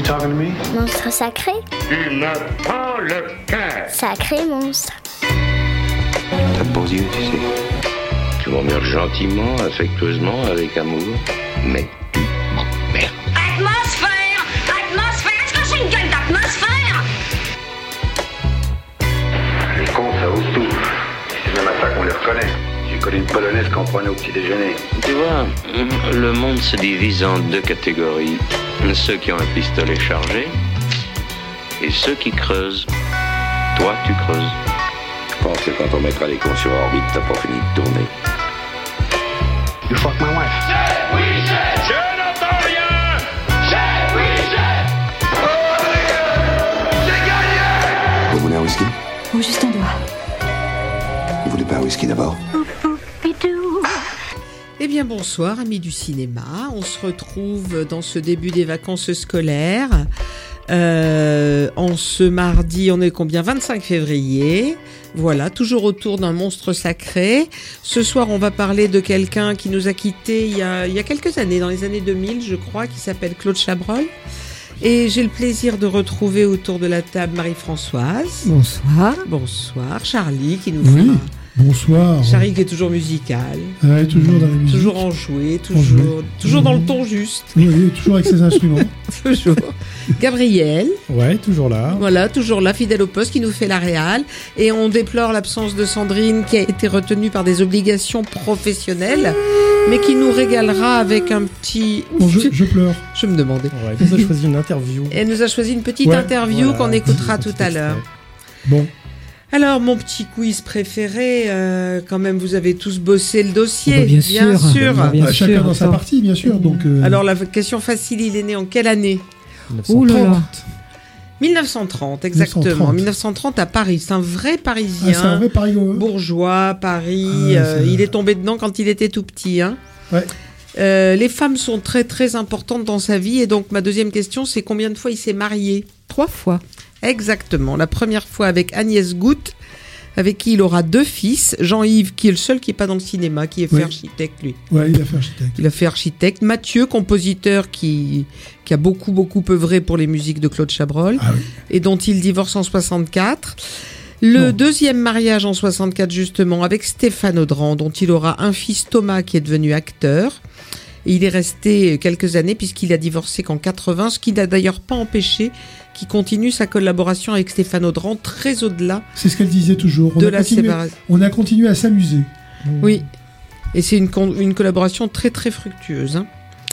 You talking to me? Monstre sacré Tu me prends le cœur. Sacré monstre. T'as de beaux yeux, tu sais. Tu m'emmerdes gentiment, affectueusement, avec amour, mais tu m'emmerdes. Atmosphère Atmosphère Est-ce que c'est une gueule d'atmosphère? Les cons, ça ose tout. C'est même à ça qu'on les reconnaît. J'ai connu une polonaise qu'on prenait au petit déjeuner. Tu vois, le monde se divise en deux catégories. Ceux qui ont un pistolet chargé et ceux qui creusent. Toi, tu creuses. Je pense que quand on mettra les cons sur orbite, t'as pas fini de tourner. You fuck my wife. Vous voulez un whisky? Ou juste un doigt. Vous voulez pas un whisky d'abord? Eh bien bonsoir amis du cinéma, on se retrouve dans ce début des vacances scolaires. Euh, en ce mardi, on est combien? 25 février. Voilà, toujours autour d'un monstre sacré. Ce soir, on va parler de quelqu'un qui nous a quittés il y a, il y a quelques années, dans les années 2000, je crois, qui s'appelle Claude Chabrol. Et j'ai le plaisir de retrouver autour de la table Marie-Françoise. Bonsoir. Bonsoir. Charlie qui nous Oui. Bonsoir. Charlie qui est toujours musical. Ouais, toujours dans la musique. Toujours enjoué, Enjoué. toujours, toujours dans le ton juste. Oui, oui, toujours avec ses instruments. Toujours. Gabriel, Ouais, toujours là. voilà, toujours là, fidèle au poste, qui nous fait la réal. Et on déplore l'absence de Sandrine, qui a été retenue par des obligations professionnelles, mais qui nous régalera avec un petit. Bon, je, je pleure. Je me demandais. Ouais, elle nous a choisi une interview. Elle nous a choisi une petite Ouais, interview Voilà, qu'on écoutera tout à l'heure. Bon, Alors, mon petit quiz préféré, euh, quand même, vous avez tous bossé le dossier. Oh bah, bien sûr. Bah, bien Ah, chacun dans sa partie, bien sûr. Donc, euh, Alors, la question facile, il est né en quelle année 1930. 1930, exactement. 1930. 1930 à Paris. C'est un vrai ah, Parisien. c'est un vrai parigo. bourgeois, Paris. Ah euh, il est tombé dedans quand il était tout petit. Hein. Ouais. Euh, les femmes sont très très importantes dans sa vie et donc ma deuxième question c'est combien de fois il s'est marié? Trois fois. Exactement. La première fois avec Agnès Goutte, avec qui il aura deux fils. Jean-Yves, qui est le seul qui est pas dans le cinéma, qui est fait Oui. architecte lui. Ouais, il a fait architecte. Il a fait architecte. Mathieu, compositeur qui, qui a beaucoup beaucoup œuvré pour les musiques de Claude Chabrol Ah oui. et dont il divorce en 64. Le Non. deuxième mariage en 64 justement avec Stéphane Audran dont il aura un fils Thomas qui est devenu acteur. Et il est resté quelques années puisqu'il a divorcé qu'en 80, ce qui n'a d'ailleurs pas empêché qu'il continue sa collaboration avec Stéphane Audran très au-delà C'est ce qu'elle disait toujours. On, de a la continué, séparation. on a continué à s'amuser. Oui. Et c'est une, con- une collaboration très très fructueuse. hein.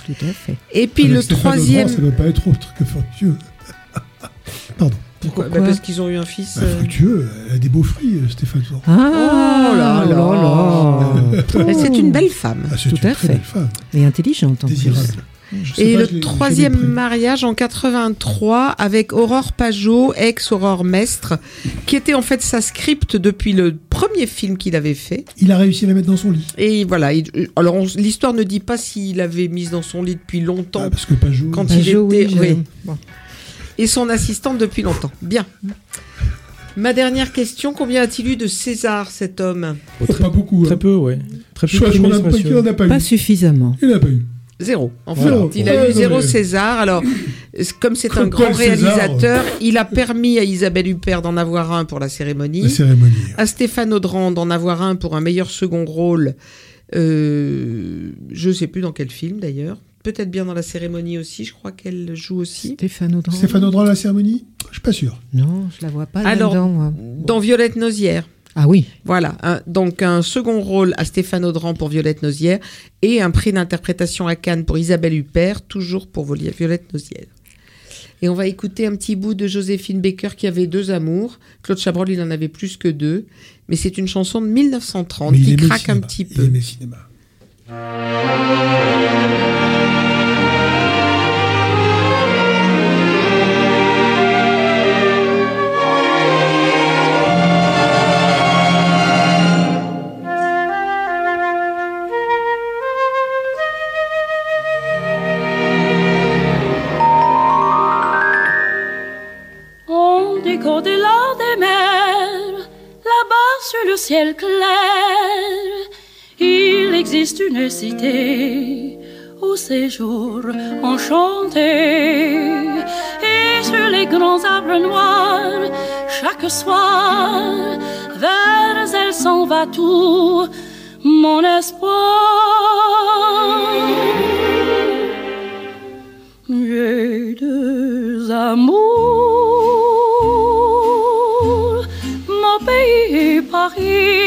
Tout à fait. Et puis Avec le Stéphane troisième... Audran, ça ne doit pas être autre que fructueux. Pardon. Pourquoi Bah, Parce qu'ils ont eu un fils. Bah, euh, fructueux, elle a des beaux fruits, euh, Stéphane Audran. Oh là là là. Et C'est une belle femme. Ah, c'est Tout une à très fait. belle femme. Et intelligente en Désirable. plus. Et pas, le troisième mariage en 83 avec Aurore Pajot, ex-Aurore Mestre, qui était en fait sa script depuis le premier film qu'il avait fait. Il a réussi à la mettre dans son lit. Et voilà. il- alors l'histoire ne dit pas s'il avait mise dans son lit depuis longtemps. Ah, parce que Pajot. quand Pajot, il était, oui, oui. bon. Et son assistante depuis longtemps. Bien. Ma dernière question, combien a-t-il eu de César, cet homme? Oh, Oh, pas beaucoup. Très hein. peu. Très peu Je crois primé, qu'on ce a pas- en a pas Pas eu. suffisamment. Il n'a pas eu. Zéro. En fait, Voilà. il a Ouais, eu non, zéro mais- César. Alors, comme c'est un grand réalisateur, il a permis à Isabelle Huppert d'en avoir un pour la cérémonie, La cérémonie. à Stéphane Audran d'en avoir un pour un meilleur second rôle. Euh, je sais plus dans quel film d'ailleurs. Peut-être bien dans la cérémonie aussi. Je crois qu'elle joue aussi. Stéphane Audran. Stéphane Audran à la cérémonie? Je suis pas sûr. Non, je la vois pas Alors, là-dedans, moi. Dans Violette Nozière. Ah oui. Voilà, un- donc un second rôle à Stéphane Audran pour Violette Nozière et un prix d'interprétation à Cannes pour Isabelle Huppert, toujours pour Violette Nozière. Et on va écouter un petit bout de Joséphine Baker qui avait deux amours. Claude Chabrol, il en avait plus que deux. Mais c'est une chanson de 1930 Mais il qui craque un petit Il peu. aimait le cinéma. Sur le ciel clair, il existe une cité au séjour enchanté. sur les grands arbres noirs. Chaque soir, vers elle s'en va tout mon espoir. Deux amours, et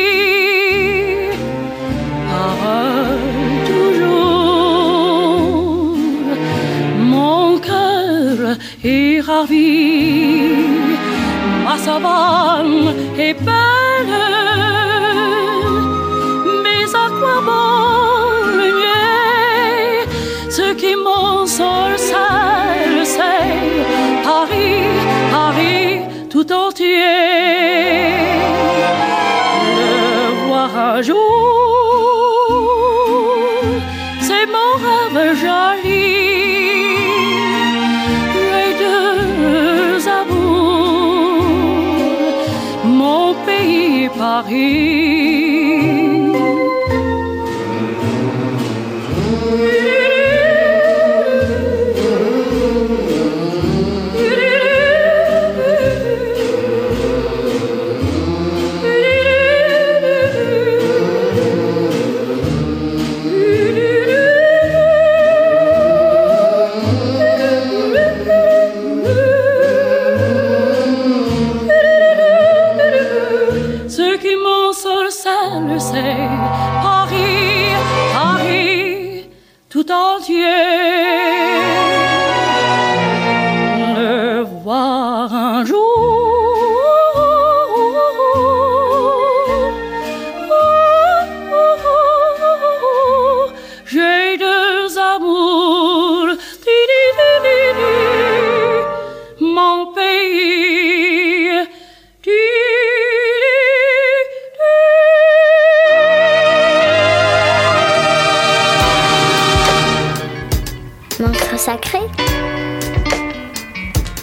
sacré.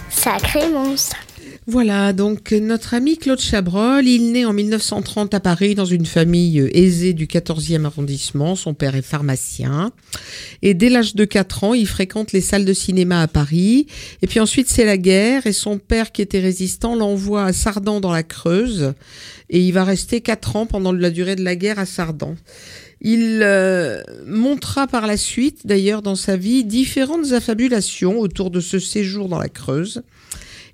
Sacré monstre. Voilà, donc notre ami Claude Chabrol, il naît en 1930 à Paris dans une famille aisée du 14e arrondissement. Son père est pharmacien. Et dès l'âge de 4 ans, il fréquente les salles de cinéma à Paris. Et puis ensuite, c'est la guerre et son père, qui était résistant, l'envoie à Sardan dans la Creuse. Et il va rester 4 ans pendant la durée de la guerre à Sardan. Il euh, montra par la suite, d'ailleurs, dans sa vie, différentes affabulations autour de ce séjour dans la Creuse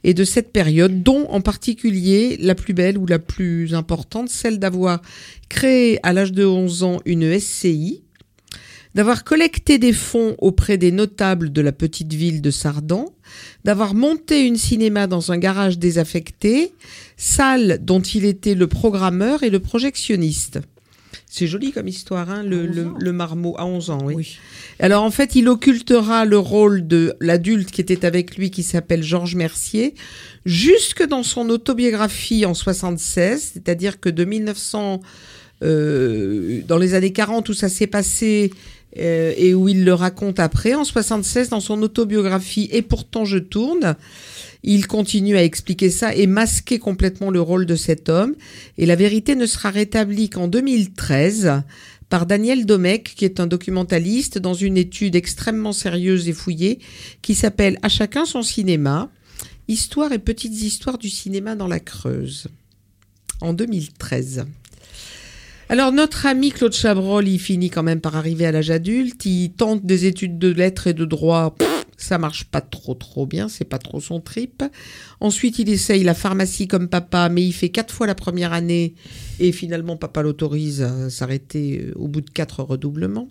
et de cette période, dont en particulier la plus belle ou la plus importante, celle d'avoir créé à l'âge de 11 ans une SCI, d'avoir collecté des fonds auprès des notables de la petite ville de Sardan, d'avoir monté une cinéma dans un garage désaffecté, salle dont il était le programmeur et le projectionniste. C'est joli comme histoire, hein, le, le, le, marmot à 11 ans, oui. oui. Alors en fait, il occultera le rôle de l'adulte qui était avec lui, qui s'appelle Georges Mercier, jusque dans son autobiographie en 76, c'est-à-dire que de 1900, euh, dans les années 40 où ça s'est passé euh, et où il le raconte après, en 76 dans son autobiographie Et pourtant je tourne. Il continue à expliquer ça et masquer complètement le rôle de cet homme. Et la vérité ne sera rétablie qu'en 2013 par Daniel Domecq, qui est un documentaliste dans une étude extrêmement sérieuse et fouillée qui s'appelle À chacun son cinéma, Histoire et petites histoires du cinéma dans la Creuse, en 2013. Alors notre ami Claude Chabrol, il finit quand même par arriver à l'âge adulte, il tente des études de lettres et de droit, ça marche pas trop trop bien, c'est pas trop son trip. Ensuite, il essaye la pharmacie comme papa, mais il fait quatre fois la première année et finalement papa l'autorise à s'arrêter au bout de quatre redoublements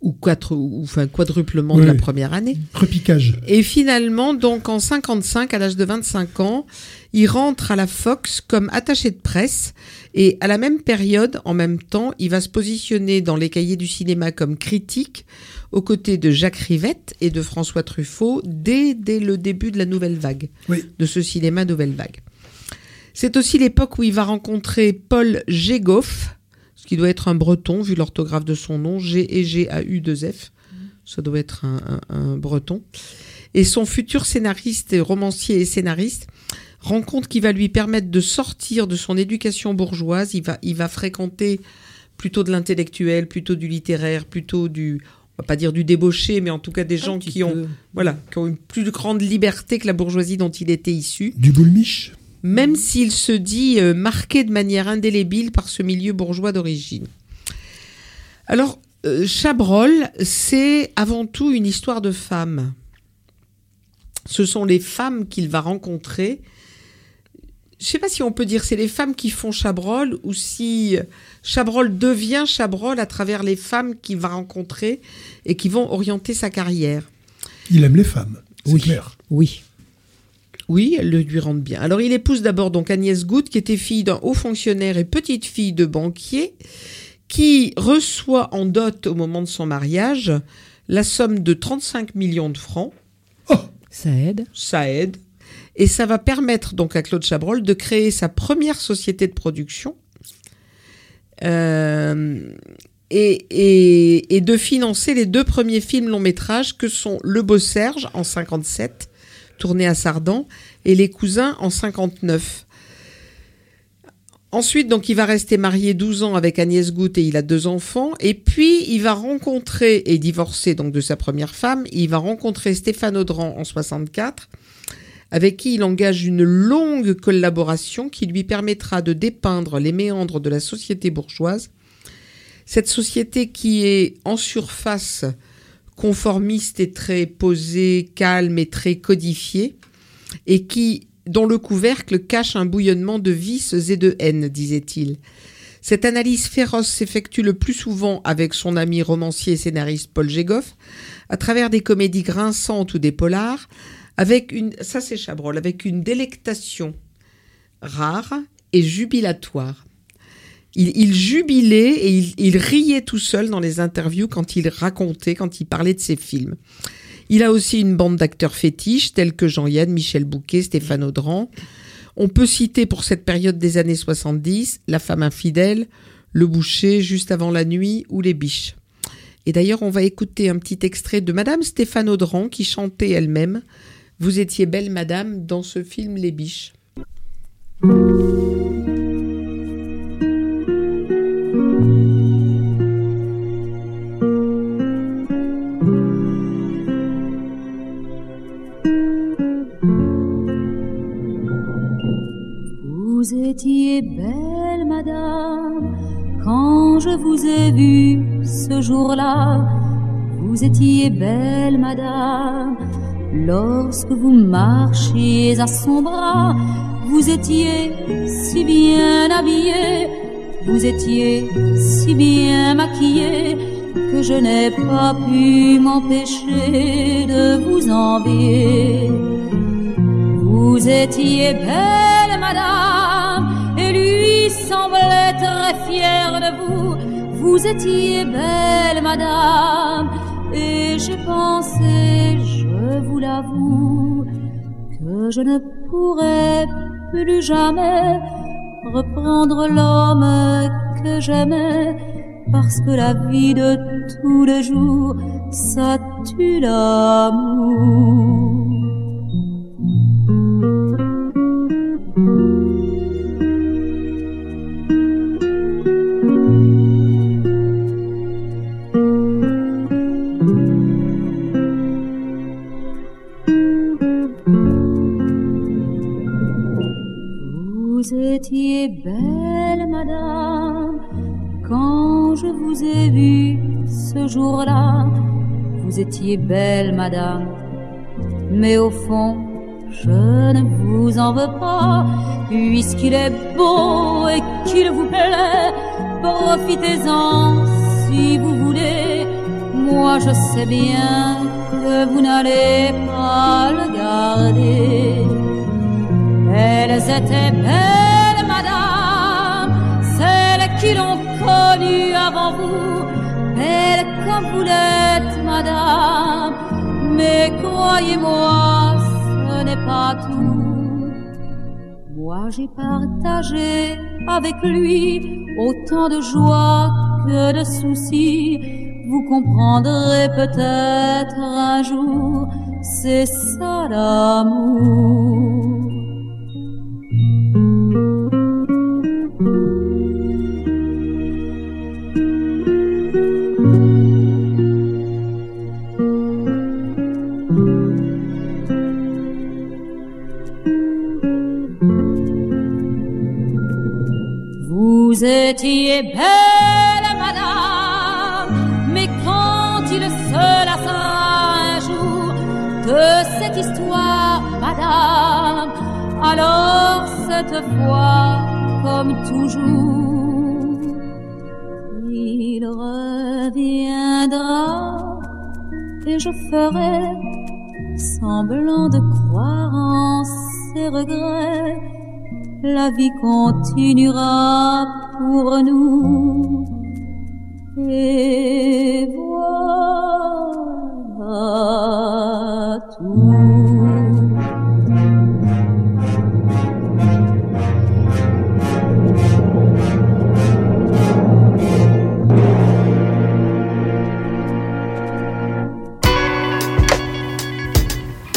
ou quatre ou enfin quadruplement de la première année. Repiquage. Et finalement, donc en 55, à l'âge de 25 ans, il rentre à la Fox comme attaché de presse et à la même période, en même temps, il va se positionner dans les cahiers du cinéma comme critique aux côtés de Jacques Rivette et de François Truffaut dès, dès le début de la nouvelle vague, oui. de ce cinéma nouvelle vague. C'est aussi l'époque où il va rencontrer Paul Gégoff, ce qui doit être un breton, vu l'orthographe de son nom, G et G A U 2 F. Ça doit être un, un, un, breton. Et son futur scénariste, et romancier et scénariste, rencontre qui va lui permettre de sortir de son éducation bourgeoise. Il va, il va fréquenter plutôt de l'intellectuel, plutôt du littéraire, plutôt du on va pas dire du débauché, mais en tout cas des gens qui ont, voilà, qui ont une plus grande liberté que la bourgeoisie dont il était issu. Du boulmiche Même s'il se dit euh, marqué de manière indélébile par ce milieu bourgeois d'origine. Alors, euh, Chabrol, c'est avant tout une histoire de femmes. Ce sont les femmes qu'il va rencontrer. Je ne sais pas si on peut dire c'est les femmes qui font Chabrol ou si Chabrol devient Chabrol à travers les femmes qu'il va rencontrer et qui vont orienter sa carrière. Il aime les femmes, c'est Oui. clair. Oui. Oui, elle le lui rendent bien. Alors il épouse d'abord donc Agnès Goutte, qui était fille d'un haut fonctionnaire et petite fille de banquier, qui reçoit en dot au moment de son mariage la somme de 35 millions de francs. Ça aide. Ça aide. Et ça va permettre donc à Claude Chabrol de créer sa première société de production euh, et, et- de financer les deux premiers films long métrages que sont Le Beau Serge en 57, tourné à Sardan, et Les Cousins en 59. Ensuite, donc, il va rester marié 12 ans avec Agnès Goutte et il a deux enfants. Et puis, il va rencontrer, et divorcé donc de sa première femme, il va rencontrer Stéphane Audran en 64, avec qui il engage une longue collaboration qui lui permettra de dépeindre les méandres de la société bourgeoise. Cette société qui est en surface conformiste et très posée, calme et très codifiée, et qui, dont le couvercle cache un bouillonnement de vices et de haine, disait-il. Cette analyse féroce s'effectue le plus souvent avec son ami romancier et scénariste Paul Gégoff, à travers des comédies grinçantes ou des polars, avec une, ça c'est Chabrol, avec une délectation rare et jubilatoire. Il, il jubilait et il, il riait tout seul dans les interviews quand il racontait, quand il parlait de ses films. Il a aussi une bande d'acteurs fétiches tels que Jean-Yann, Michel Bouquet, Stéphane Audran. On peut citer pour cette période des années 70 La femme infidèle, Le boucher, Juste avant la nuit ou Les biches. Et d'ailleurs, on va écouter un petit extrait de Madame Stéphane Audran qui chantait elle-même Vous étiez belle madame dans ce film Les biches. Vous étiez belle, madame, quand je vous ai vue ce jour-là. Vous étiez belle, madame, lorsque vous marchiez à son bras. Vous étiez si bien habillée, vous étiez si bien maquillée que je n'ai pas pu m'empêcher de vous envier. Vous étiez belle, madame, et lui semblait très fier de vous. Vous étiez belle, madame, et j'ai pensé, vous l'avoue, que je ne pourrais plus jamais reprendre l'homme que j'aimais, parce que la vie de tous les jours, ça tue l'amour. Vous ai ce jour-là. Vous étiez belle, madame, mais au fond, je ne vous en veux pas, puisqu'il est beau et qu'il vous plaît. Profitez-en si vous voulez. Moi, je sais bien que vous n'allez pas le garder. Elles étaient belles, l'ont connue avant vous, belles comme vous l'êtes, madame. Mais croyez-moi, ce n'est pas tout. Moi, j'ai partagé avec lui autant de joie que de soucis. Vous comprendrez peut-être un jour, c'est ça l'amour. Belle, madame, mais quand il se lassera un jour de cette histoire, madame, alors cette fois, comme toujours, il reviendra et je ferai semblant de croire en ses regrets. La vie continuera pour nous. Et voilà tout.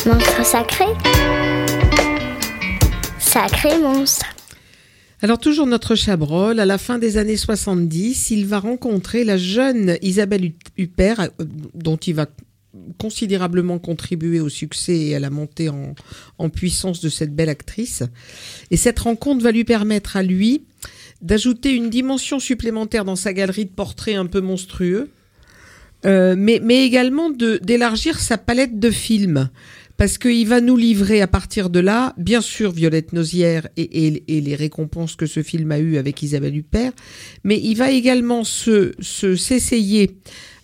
Monstre sacré Sacré monstre. Alors toujours notre Chabrol, à la fin des années 70, il va rencontrer la jeune Isabelle Huppert, euh, dont il va considérablement contribuer au succès et à la montée en, puissance de cette belle actrice. Et cette rencontre va lui permettre à lui d'ajouter une dimension supplémentaire dans sa galerie de portraits un peu monstrueux, euh, mais, mais également d'élargir sa palette de films. Parce qu'il va nous livrer à partir de là, bien sûr, Violette Nozière et, les récompenses que ce film a eues avec Isabelle Huppert, mais il va également se- s'essayer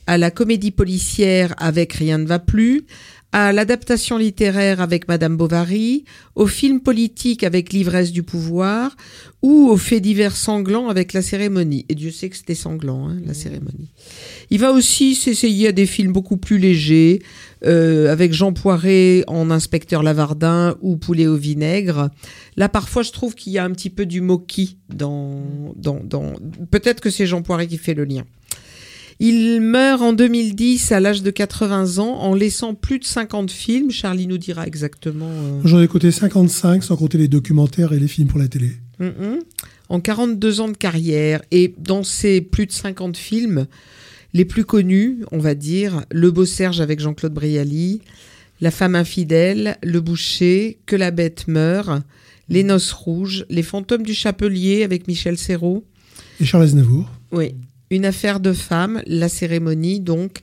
à la comédie policière avec Rien ne va plus, à l'adaptation littéraire avec Madame Bovary, au film politique avec L'ivresse du pouvoir, ou aux faits divers sanglants avec La cérémonie. Et Dieu sait que c'était sanglant, hein, La cérémonie. Il va aussi s'essayer à des films beaucoup plus légers, euh, avec Jean Poiret en Inspecteur Lavardin ou Poulet au vinaigre. Là, parfois, je trouve qu'il y a un petit peu du moquis dans... dans, dans... Peut-être que c'est Jean Poiret qui fait le lien. Il meurt en 2010 à l'âge de 80 ans en laissant plus de 50 films. Charlie nous dira exactement. euh, J'en ai coté 55, sans compter les documentaires et les films pour la télé. Mhm. En 42 ans de carrière et dans ces plus de 50 films, les plus connus, on va dire, Le Beau Serge avec Jean-Claude Brialy, La femme infidèle, Le Boucher, Que la bête meurt, Les Noces rouges, Les fantômes du Chapelier avec Michel Serrault. Et Charles Aznavour. Oui. Une affaire de femme, La cérémonie, donc,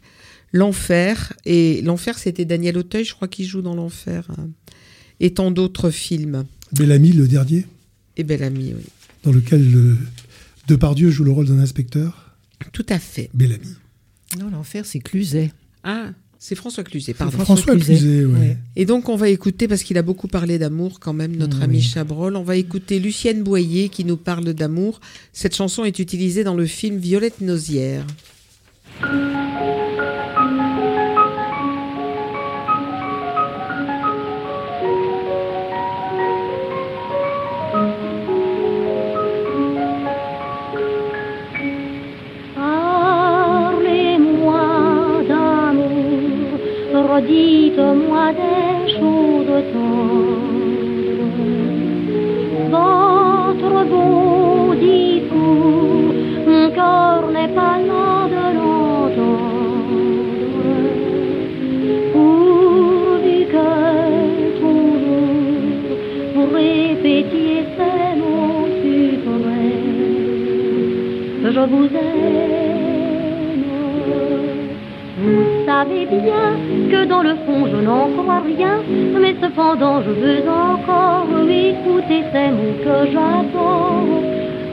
L'enfer. Et L'enfer, c'était Daniel Auteuil, je crois qu'il joue dans L'enfer. hein. Et tant d'autres films. Bellamy, le dernier, Et Bel Ami, oui. dans lequel le Depardieu joue le rôle d'un inspecteur. Tout à fait. Bellamy. Non, l'enfer, c'est Cluzet. Ah, c'est François Cluzet, pardon. François Cluzet, ouais. Et donc, on va écouter, parce qu'il a beaucoup parlé d'amour quand même, notre ami oui. Chabrol, on va écouter Lucienne Boyer qui nous parle d'amour. Cette chanson est utilisée dans le film Violette Nozière. Redites-moi des choses tendres. Votre beau discours, mon cœur n'est pas là de l'entendre. Pourvu que toujours vous répétiez ces mots suprêmes je vous aime. Savez bien que dans le fond je n'en crois rien, mais cependant je veux encore écouter ces mots que j'adore.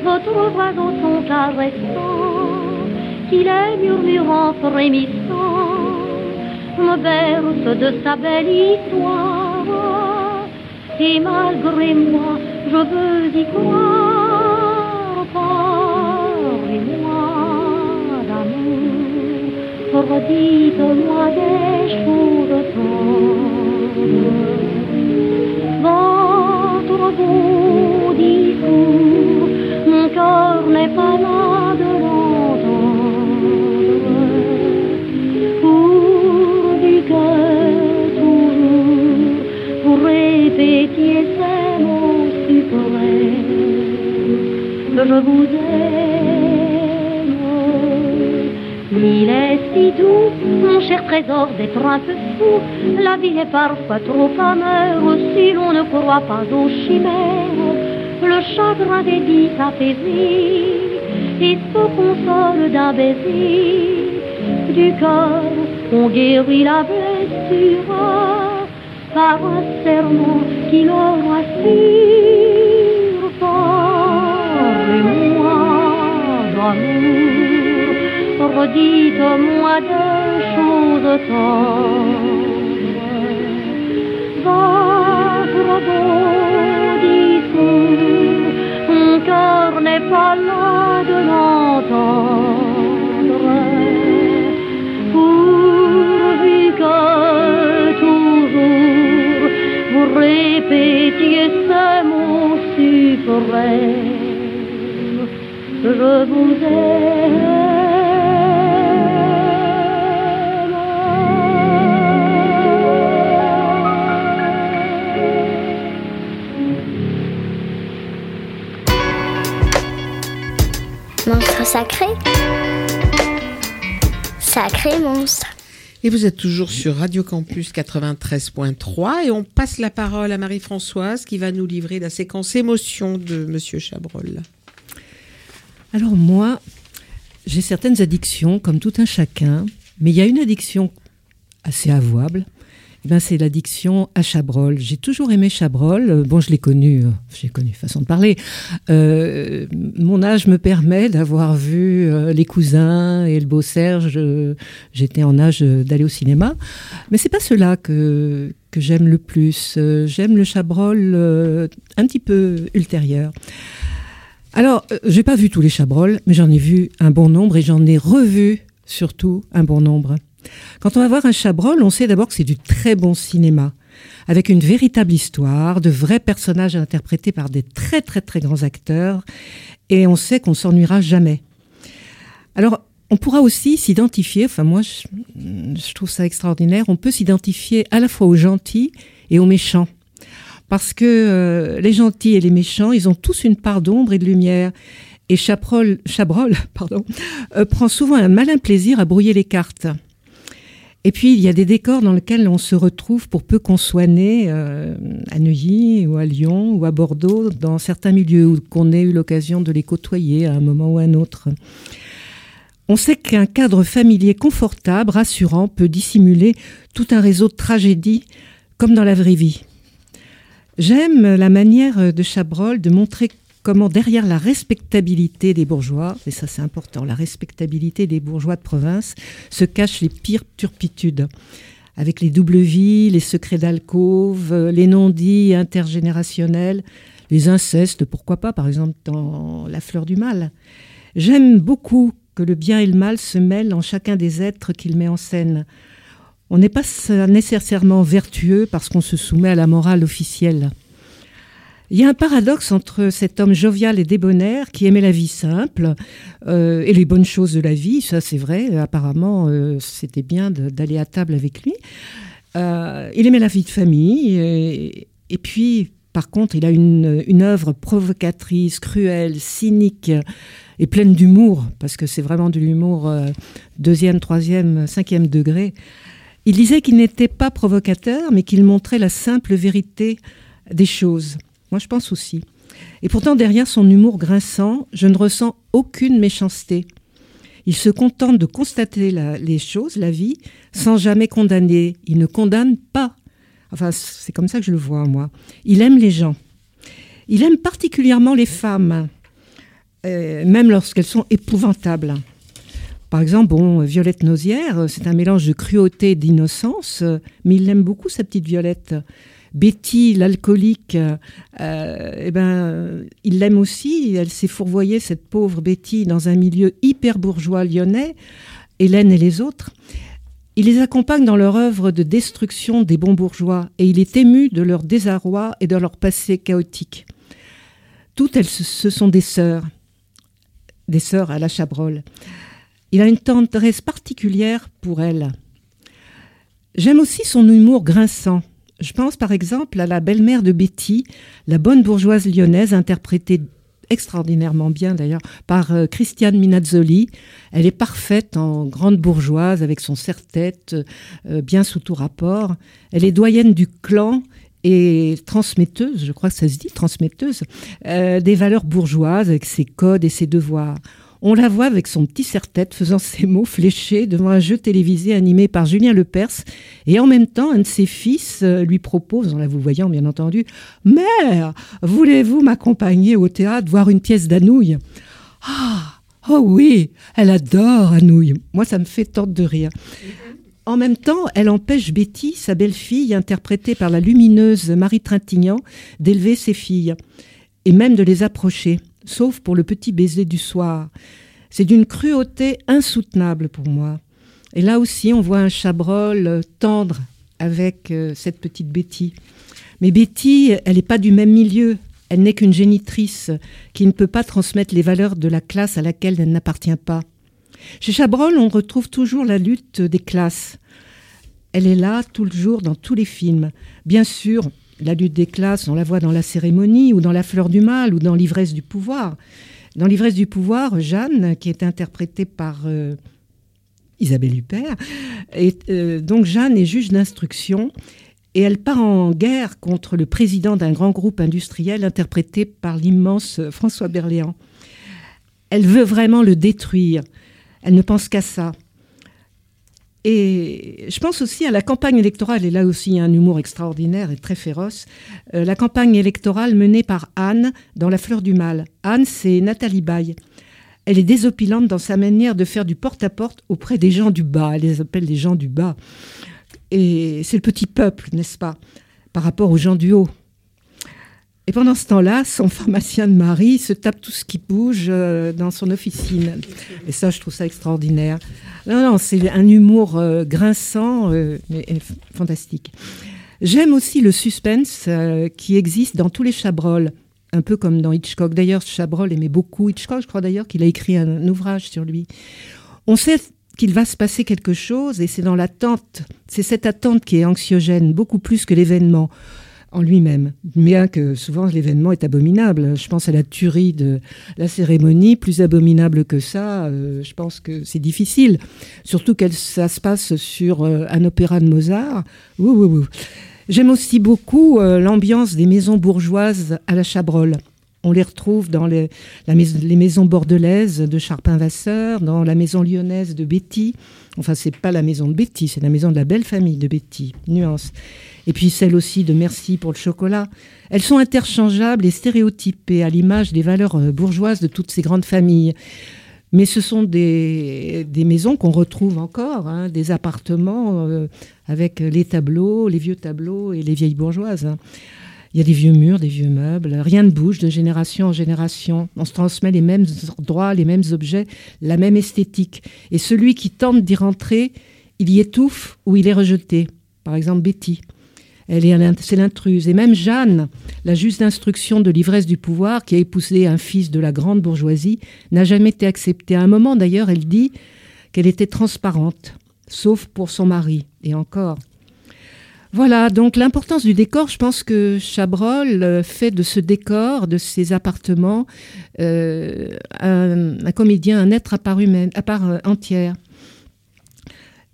Votre voix au son caressant, qu'il est murmurant, frémissant, me berce de sa belle histoire. Et malgré moi, je veux y croire. D'amour, redites-moi des choses tendres. Votre beau discours, mon cœur n'est pas là de l'entendre. Pourvu que toujours vous répétiez ces mots suprêmes que je vous aime. Mille si doux, mon cher trésor d'être un peu fou. La vie est parfois trop amère si l'on ne croit pas aux chimères. Le chagrin des dix s'apaisit et se console d'un baiser. Du cœur, on guérit la blessure par un serment qui leur assure. Parlez-moi d'amour, redites-moi des choses tendres. Votre discours, mon cœur n'est pas là de l'entendre. Pourvu que toujours vous répétiez ces mots suprêmes. Je vous Monstre sacré Sacré monstre Et vous êtes toujours sur Radio Campus 93.3 et on passe la parole à Marie-Françoise qui va nous livrer la séquence émotion de Monsieur Chabrol. Alors moi, j'ai certaines addictions, comme tout un chacun, mais il y a une addiction assez avouable. Eh ben, c'est l'addiction à Chabrol. J'ai toujours aimé Chabrol. Euh, Bon, je l'ai connu, euh, j'ai connu façon de parler. Euh, mon âge me permet d'avoir vu les cousins et le beau Serge. J'étais en âge d'aller au cinéma, mais c'est pas cela que que j'aime le plus. J'aime le Chabrol un petit peu ultérieur. Alors, j'ai pas vu tous les Chabrol, mais j'en ai vu un bon nombre et j'en ai revu surtout un bon nombre. Quand on va voir un Chabrol, on sait d'abord que c'est du très bon cinéma, avec une véritable histoire, de vrais personnages interprétés par des très très très grands acteurs, et on sait qu'on s'ennuiera jamais. Alors, on pourra aussi s'identifier, enfin moi je, trouve ça extraordinaire, on peut s'identifier à la fois aux gentils et aux méchants. Parce que euh, les gentils et les méchants, ils ont tous une part d'ombre et de lumière. Et Chabrol, Chabrol pardon, euh, prend souvent un malin plaisir à brouiller les cartes. Et puis, il y a des décors dans lesquels on se retrouve pour peu qu'on soit né euh, à Neuilly ou à Lyon ou à Bordeaux, dans certains milieux où qu'on ait eu l'occasion de les côtoyer à un moment ou à un autre. On sait qu'un cadre familier confortable, rassurant, peut dissimuler tout un réseau de tragédies, comme dans la vraie vie. J'aime la manière de Chabrol de montrer comment derrière la respectabilité des bourgeois, et ça c'est important, la respectabilité des bourgeois de province, se cachent les pires turpitudes. Avec les doubles vies, les secrets d'alcôve, les non-dits intergénérationnels, les incestes, pourquoi pas, par exemple dans La fleur du mal. J'aime beaucoup que le bien et le mal se mêlent en chacun des êtres qu'il met en scène. On n'est pas nécessairement vertueux parce qu'on se soumet à la morale officielle. Il y a un paradoxe entre cet homme jovial et débonnaire qui aimait la vie simple euh, et les bonnes choses de la vie, ça c'est vrai, apparemment euh, c'était bien d'aller à table avec lui. Euh, il aimait la vie de famille et, puis par contre il a une, œuvre provocatrice, cruelle, cynique et pleine d'humour, parce que c'est vraiment de l'humour deuxième, troisième, cinquième degré. Il disait qu'il n'était pas provocateur, mais qu'il montrait la simple vérité des choses. Moi, je pense aussi. Et pourtant, derrière son humour grinçant, je ne ressens aucune méchanceté. Il se contente de constater les choses, la vie, sans jamais condamner. Il ne condamne pas. Enfin, c'est comme ça que je le vois, moi. Il aime les gens. Il aime particulièrement les femmes, euh, même lorsqu'elles sont épouvantables. Par exemple, bon, Violette Nausière, c'est un mélange de cruauté et d'innocence, mais il aime beaucoup, sa petite Violette. Betty, l'alcoolique, euh, eh ben, il l'aime aussi. Elle s'est fourvoyée, cette pauvre Betty, dans un milieu hyper bourgeois lyonnais, Hélène et les autres. Il les accompagne dans leur œuvre de destruction des bons bourgeois et il est ému de leur désarroi et de leur passé chaotique. Toutes elles, ce sont des sœurs, des sœurs à la Chabrol. Il a une tendresse particulière pour elles. J'aime aussi son humour grinçant. Je pense par exemple à la belle-mère de Betty, la bonne bourgeoise lyonnaise interprétée extraordinairement bien d'ailleurs par euh, Christiane Minazzoli. Elle est parfaite en grande bourgeoise avec son serre-tête euh, bien sous tout rapport. Elle est doyenne du clan et transmetteuse, je crois que ça se dit, transmetteuse, euh, des valeurs bourgeoises avec ses codes et ses devoirs. On la voit avec son petit serre-tête faisant ses mots fléchés devant un jeu télévisé animé par Julien Lepers. Et en même temps, un de ses fils euh, lui propose, en la vous voyant bien entendu, Mère, voulez-vous m'accompagner au théâtre voir une pièce d'Anouilh? Ah, oh oui, elle adore Anouilh. Moi, ça me fait tordre de rire. En même temps, elle empêche Betty, sa belle-fille, interprétée par la lumineuse Marie Trintignant, d'élever ses filles, et même de les approcher sauf pour le petit baiser du soir. C'est d'une cruauté insoutenable pour moi. Et là aussi, on voit un Chabrol tendre avec euh, cette petite Betty. Mais Betty, elle n'est pas du même milieu. Elle n'est qu'une génitrice qui ne peut pas transmettre les valeurs de la classe à laquelle elle n'appartient pas. Chez Chabrol, on retrouve toujours la lutte des classes. Elle est là tout le jour dans tous les films. Bien sûr, la lutte des classes, on la voit dans la cérémonie ou dans la fleur du mal ou dans l'ivresse du pouvoir. Dans l'ivresse du pouvoir, Jeanne, qui est interprétée par euh, Isabelle Huppert, euh, donc Jeanne est juge d'instruction et elle part en guerre contre le président d'un grand groupe industriel interprété par l'immense François Berléand. Elle veut vraiment le détruire. Elle ne pense qu'à ça. Et je pense aussi à la campagne électorale, et là aussi il y a un humour extraordinaire et très féroce, euh, la campagne électorale menée par Anne dans La Fleur du Mal. Anne, c'est Nathalie Baye. Elle est désopilante dans sa manière de faire du porte-à-porte auprès des gens du bas. Elle les appelle les gens du bas. Et c'est le petit peuple, n'est-ce pas, par rapport aux gens du haut. Et pendant ce temps-là, son pharmacien de mari se tape tout ce qui bouge euh, dans son officine. Et ça, je trouve ça extraordinaire. Non, non, c'est un humour euh, grinçant, euh, mais fantastique. J'aime aussi le suspense qui existe dans tous les Chabrol, un peu comme dans Hitchcock. D'ailleurs, Chabrol aimait beaucoup Hitchcock. Je crois d'ailleurs qu'il a écrit un, ouvrage sur lui. On sait qu'il va se passer quelque chose et c'est dans l'attente. C'est cette attente qui est anxiogène, beaucoup plus que l'événement en lui-même. Bien que souvent l'événement est abominable. Je pense à la tuerie de la cérémonie, plus abominable que ça, euh, je pense que c'est difficile. Surtout que ça se passe sur euh, un opéra de Mozart. J'aime aussi beaucoup euh, l'ambiance des maisons bourgeoises à la Chabrol. On les retrouve dans les, les maisons bordelaises de Charpin-Vasseur, dans la maison lyonnaise de Betty. Enfin, c'est pas la maison de Betty, c'est la maison de la belle famille de Betty. Nuance et puis celle aussi de Merci pour le chocolat. Elles sont interchangeables et stéréotypées à l'image des valeurs euh, bourgeoises de toutes ces grandes familles. Mais ce sont des, maisons qu'on retrouve encore, hein, des appartements euh, avec les tableaux, les vieux tableaux et les vieilles bourgeoises. Hein. Il y a des vieux murs, des vieux meubles, rien ne bouge de génération en génération. On se transmet les mêmes droits, les mêmes objets, la même esthétique. Et celui qui tente d'y rentrer, il y étouffe ou il est rejeté. Par exemple, Betty. Elle est, c'est l'intruse. Et même Jeanne, la juge d'instruction de l'ivresse du pouvoir, qui a épousé un fils de la grande bourgeoisie, n'a jamais été acceptée. À un moment, d'ailleurs, elle dit qu'elle était transparente, sauf pour son mari. Et encore. Voilà, donc l'importance du décor, je pense que Chabrol euh, fait de ce décor, de ces appartements, euh, un, comédien, un être à part, humaine, à part entière.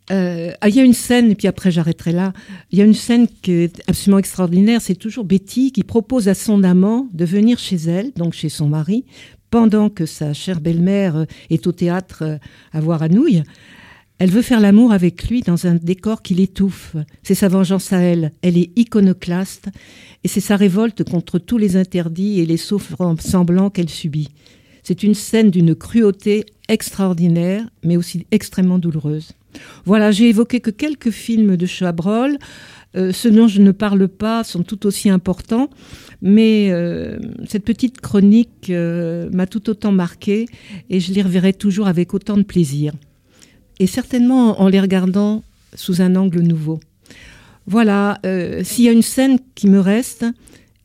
Euh, ah, il y a une scène, et puis après j'arrêterai là, il y a une scène qui est absolument extraordinaire, c'est toujours Betty qui propose à son amant de venir chez elle, donc chez son mari, pendant que sa chère belle-mère euh, est au théâtre euh, à voir à. Elle veut faire l'amour avec lui dans un décor qui l'étouffe. C'est sa vengeance à elle. Elle est iconoclaste et c'est sa révolte contre tous les interdits et les semblants qu'elle subit. C'est une scène d'une cruauté extraordinaire, mais aussi extrêmement douloureuse. Voilà, j'ai évoqué que quelques films de Chabrol. Euh, ceux dont je ne parle pas sont tout aussi importants, mais euh, cette petite chronique euh, m'a tout autant marqué et je les reverrai toujours avec autant de plaisir. Et certainement en les regardant sous un angle nouveau. Voilà, s'il y a une scène qui me reste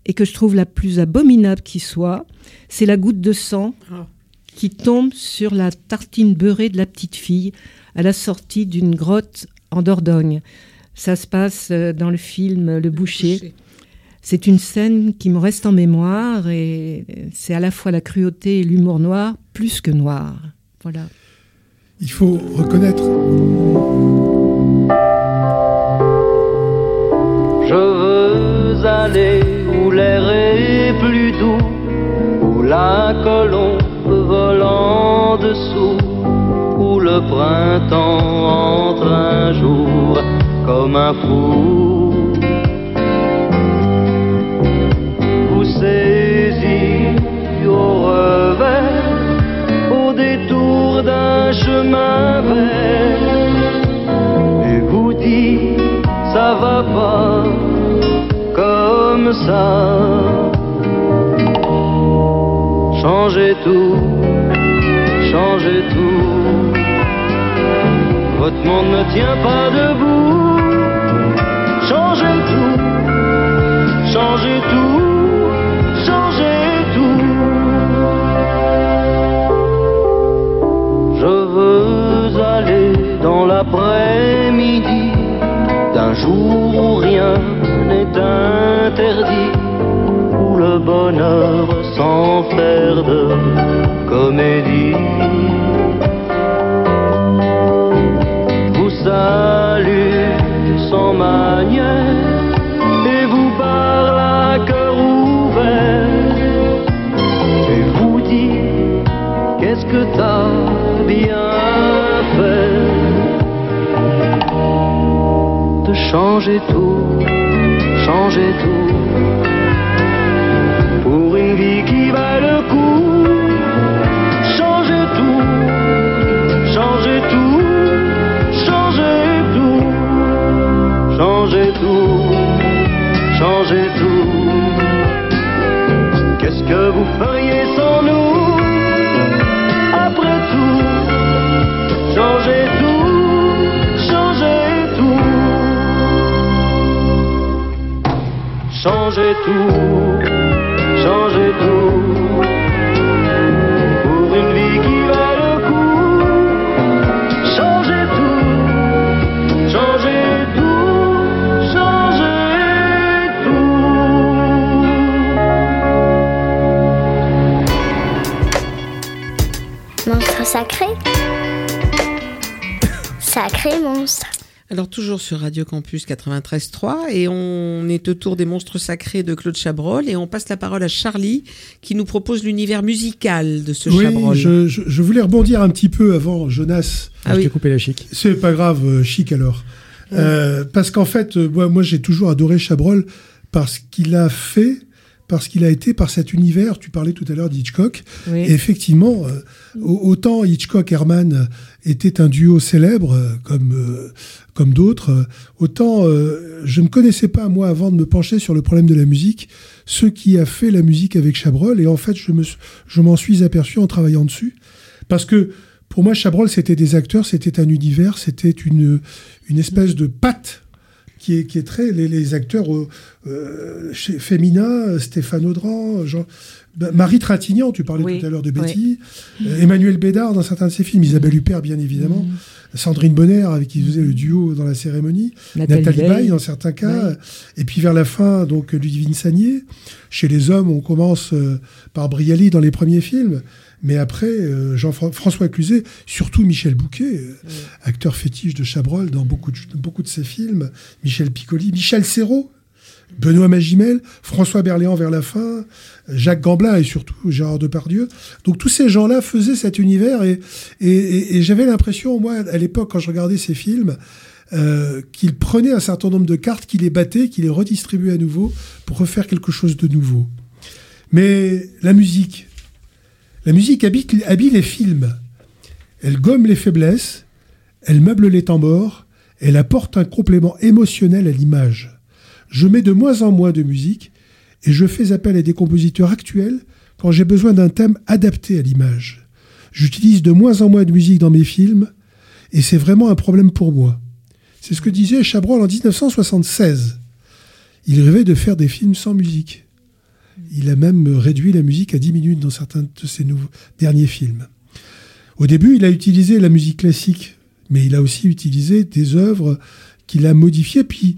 et que je trouve la plus abominable qui soit, c'est la goutte de sang ah. qui tombe sur la tartine beurrée de la petite fille à la sortie d'une grotte en Dordogne. Ça se passe euh, dans le film Le Boucher. c'est une scène qui me reste en mémoire et c'est à la fois la cruauté et l'humour noir, plus que noir. Voilà. Il faut reconnaître. Je veux aller la colombe vole en dessous, où le printemps entre un jour comme un fou. Vous saisi au revers, au détour d'un chemin vert, et vous dit ça va pas comme ça. Changez tout, changez tout. Votre monde ne tient pas debout. Changez tout, changez tout, changez tout. Je veux aller dans l'après-midi d'un jour où rien n'est interdit, où le bonheur sans faire de comédie. Vous salue sans manière et vous parle à cœur ouvert et vous dit qu'est-ce que t'as bien fait? De changer tout, changer tout tout. Qu'est-ce que vous feriez sans nous Après tout, changer tout, changer tout. Changer tout, changer tout. Monstre sacré Sacré monstre. Alors toujours sur Radio Campus 93.3 et on est autour des monstres sacrés de Claude Chabrol et on passe la parole à Charlie qui nous propose l'univers musical de ce oui, Chabrol. Je, je, je, voulais rebondir un petit peu avant Jonas. Ah, je oui. t'ai coupé la chic. C'est pas grave, euh, chic alors. Ouais. Euh, parce qu'en fait, euh, moi, moi j'ai toujours adoré Chabrol parce qu'il a fait parce qu'il a été par cet univers. Tu parlais tout à l'heure d'Hitchcock. Oui. Et effectivement, euh, autant Hitchcock-Herman était un duo célèbre, euh, comme, euh, comme d'autres, autant je ne connaissais pas, moi, avant de me pencher sur le problème de la musique, ce qui a fait la musique avec Chabrol. Et en fait, je, me, je m'en suis aperçu en travaillant dessus. Parce que pour moi, Chabrol, c'était des acteurs, c'était un univers, c'était une, une espèce de patte qui est, qui est très les, les acteurs euh, chez féminins, Stéphane Audran, Jean, bah, Marie Trintignant, tu parlais oui, tout à l'heure de Betty, oui. euh, Emmanuel Bédard dans certains de ses films, Isabelle Huppert bien évidemment, mmh. Sandrine Bonner avec qui faisait le duo dans la cérémonie, Nathalie, Nathalie Baye dans certains cas, et puis vers la fin donc Ludivine Sagnier. Chez les hommes, on commence euh, par Brialy dans les premiers films. Mais après, euh, Jean-François Cluzet, surtout Michel Bouquet, euh, oui. acteur fétiche de Chabrol dans beaucoup de, beaucoup de ses films, Michel Piccoli, Michel Serrault, Benoît Magimel, François Berléand vers la fin, Jacques Gamblin et surtout Gérard Depardieu. Donc tous ces gens-là faisaient cet univers et, et, et, et j'avais l'impression, moi, à l'époque, quand je regardais ces films, euh, qu'il prenait un certain nombre de cartes, qu'il les battait, qu'il les redistribuait à nouveau pour refaire quelque chose de nouveau. Mais la musique, la musique habille, les films. Elle gomme les faiblesses, elle meuble les temps elle apporte un complément émotionnel à l'image. Je mets de moins en moins de musique et je fais appel à des compositeurs actuels quand j'ai besoin d'un thème adapté à l'image. J'utilise de moins en moins de musique dans mes films et c'est vraiment un problème pour moi. C'est ce que disait Chabrol en 1976. Il rêvait de faire des films sans musique. Il a même réduit la musique à 10 minutes dans certains de ses nouveaux, derniers films. Au début, il a utilisé la musique classique, mais il a aussi utilisé des œuvres qu'il a modifiées. Puis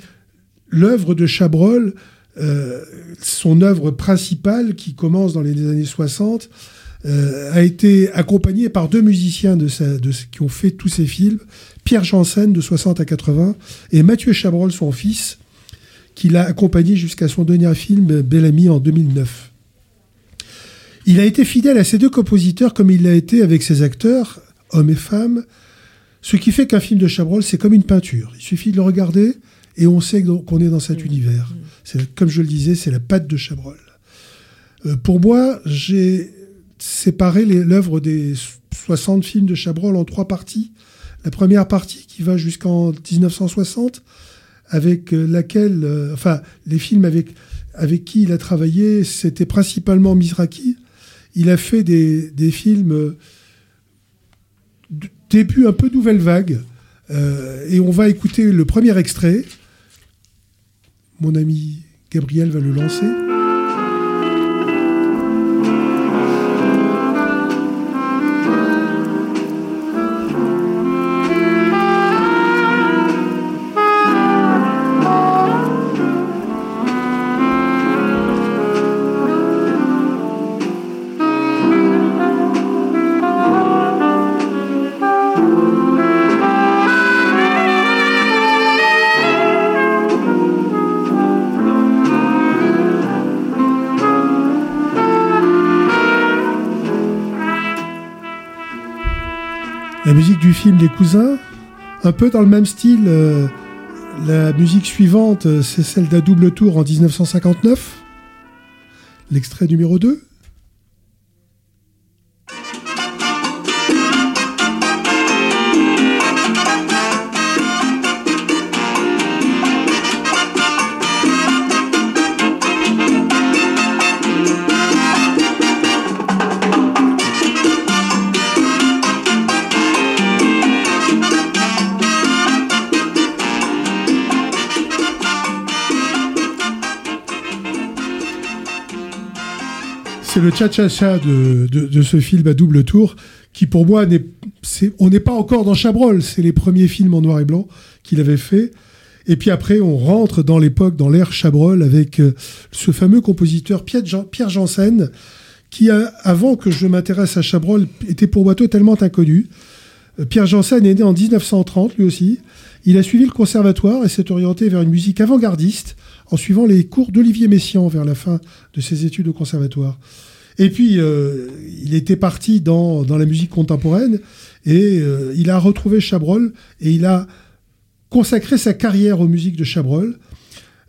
l'œuvre de Chabrol euh, son œuvre principale, qui commence dans les années 60, euh, a été accompagnée par deux musiciens de qui ont fait tous ces films, Pierre Janssen de 60 à 80 et Mathieu Chabrol, son fils, qui l'a accompagné jusqu'à son dernier film, Bellamy, en 2009. Il a été fidèle à ces deux compositeurs comme il l'a été avec ses acteurs, hommes et femmes, ce qui fait qu'un film de Chabrol, c'est comme une peinture. Il suffit de le regarder et on sait qu'on est dans cet Mmh. univers. C'est, comme je le disais, c'est la patte de Chabrol. Euh, pour moi, j'ai séparé l'œuvre des 60 films de Chabrol en trois parties. La première partie qui va jusqu'en 1960, avec euh, laquelle, euh, enfin, les films avec, avec qui il a travaillé, c'était principalement Mizraki. Il a fait des, films euh, début un peu nouvelle vague. Et on va écouter le premier extrait. Mon ami Gabriel va le lancer. La musique du film Les Cousins, un peu dans le même style. euh, la musique suivante, euh, c'est celle d'un double tour en 1959. L'extrait numéro 2. Le cha-cha-cha de, ce film à double tour, qui pour moi, n'est, on n'est pas encore dans Chabrol, c'est les premiers films en noir et blanc qu'il avait fait. Et puis après, on rentre dans l'époque, dans l'ère Chabrol, avec euh, ce fameux compositeur Pierre, Jean- Janssen, qui, avant que je m'intéresse à Chabrol, était pour moi totalement inconnu. Euh, Pierre Janssen est né en 1930, lui aussi. Il a suivi le conservatoire et s'est orienté vers une musique avant-gardiste en suivant les cours d'Olivier Messiaen vers la fin de ses études au conservatoire. Et puis, euh, il était parti dans, dans la musique contemporaine et euh, il a retrouvé Chabrol et il a consacré sa carrière aux musiques de Chabrol.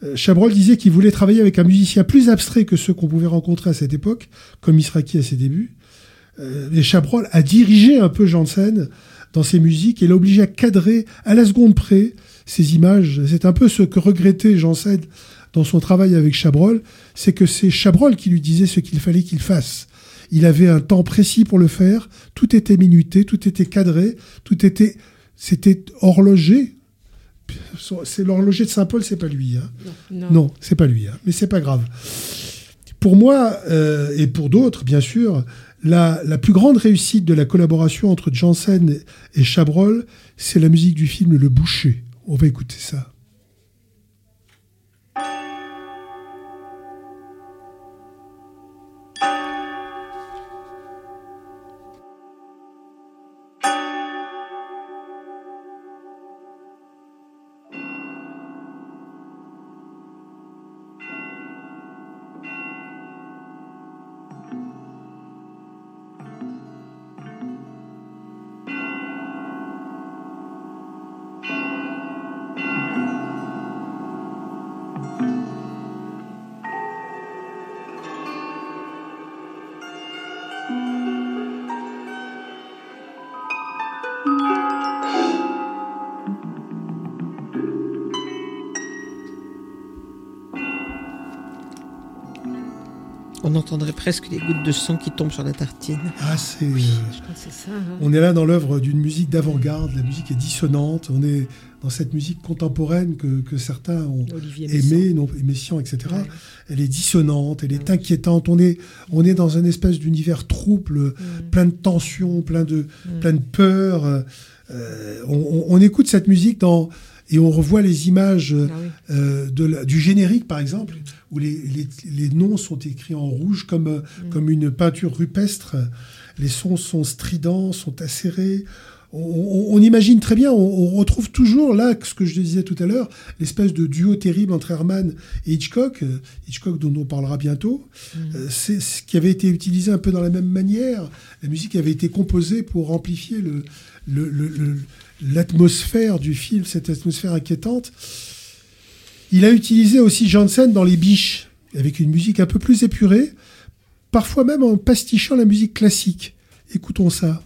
Euh, Chabrol disait qu'il voulait travailler avec un musicien plus abstrait que ceux qu'on pouvait rencontrer à cette époque, comme Misraki à ses débuts. Euh, et Chabrol a dirigé un peu Janssen dans ses musiques et l'a obligé à cadrer à la seconde près ces images. C'est un peu ce que regrettait Janssen dans son travail avec Chabrol, c'est que c'est Chabrol qui lui disait ce qu'il fallait qu'il fasse. Il avait un temps précis pour le faire, tout était minuté, tout était cadré, tout était, c'était horlogé. C'est l'horloger de Saint-Paul, c'est pas lui. Hein. Non. Non, c'est pas lui, hein. mais c'est pas grave. Pour moi, euh, et pour d'autres, bien sûr, la, la plus grande réussite de la collaboration entre Janssen et Chabrol, c'est la musique du film Le Boucher. On va écouter ça. Entendrait presque les gouttes de sang qui tombent sur la tartine. Ah, c'est. Je crois que c'est ça. hein. On est là dans l'œuvre d'une musique d'avant-garde, la musique est dissonante, on est dans cette musique contemporaine que, que certains ont aimée, non, et Messiaen, etc. Elle est dissonante, elle est inquiétante, on est, on est dans un espèce d'univers trouble, plein de tensions, plein de, plein de peur. Euh, on, on- on écoute cette musique dans et on revoit les images Ah oui. euh, de la- du générique, par exemple, où les, les- les noms sont écrits en rouge comme, euh, Mm. comme une peinture rupestre. Les sons sont stridents, sont acérés. On, on- on imagine très bien, on, on retrouve toujours là ce que je disais tout à l'heure, l'espèce de duo terrible entre Herman et Hitchcock, euh, Hitchcock dont on parlera bientôt. Euh, c'est ce qui avait été utilisé un peu dans la même manière. La musique avait été composée pour amplifier le, le- le- le- l'atmosphère du film, cette atmosphère inquiétante. Il a utilisé aussi Janssen dans Les Biches, avec une musique un peu plus épurée, parfois même en pastichant la musique classique. Écoutons ça.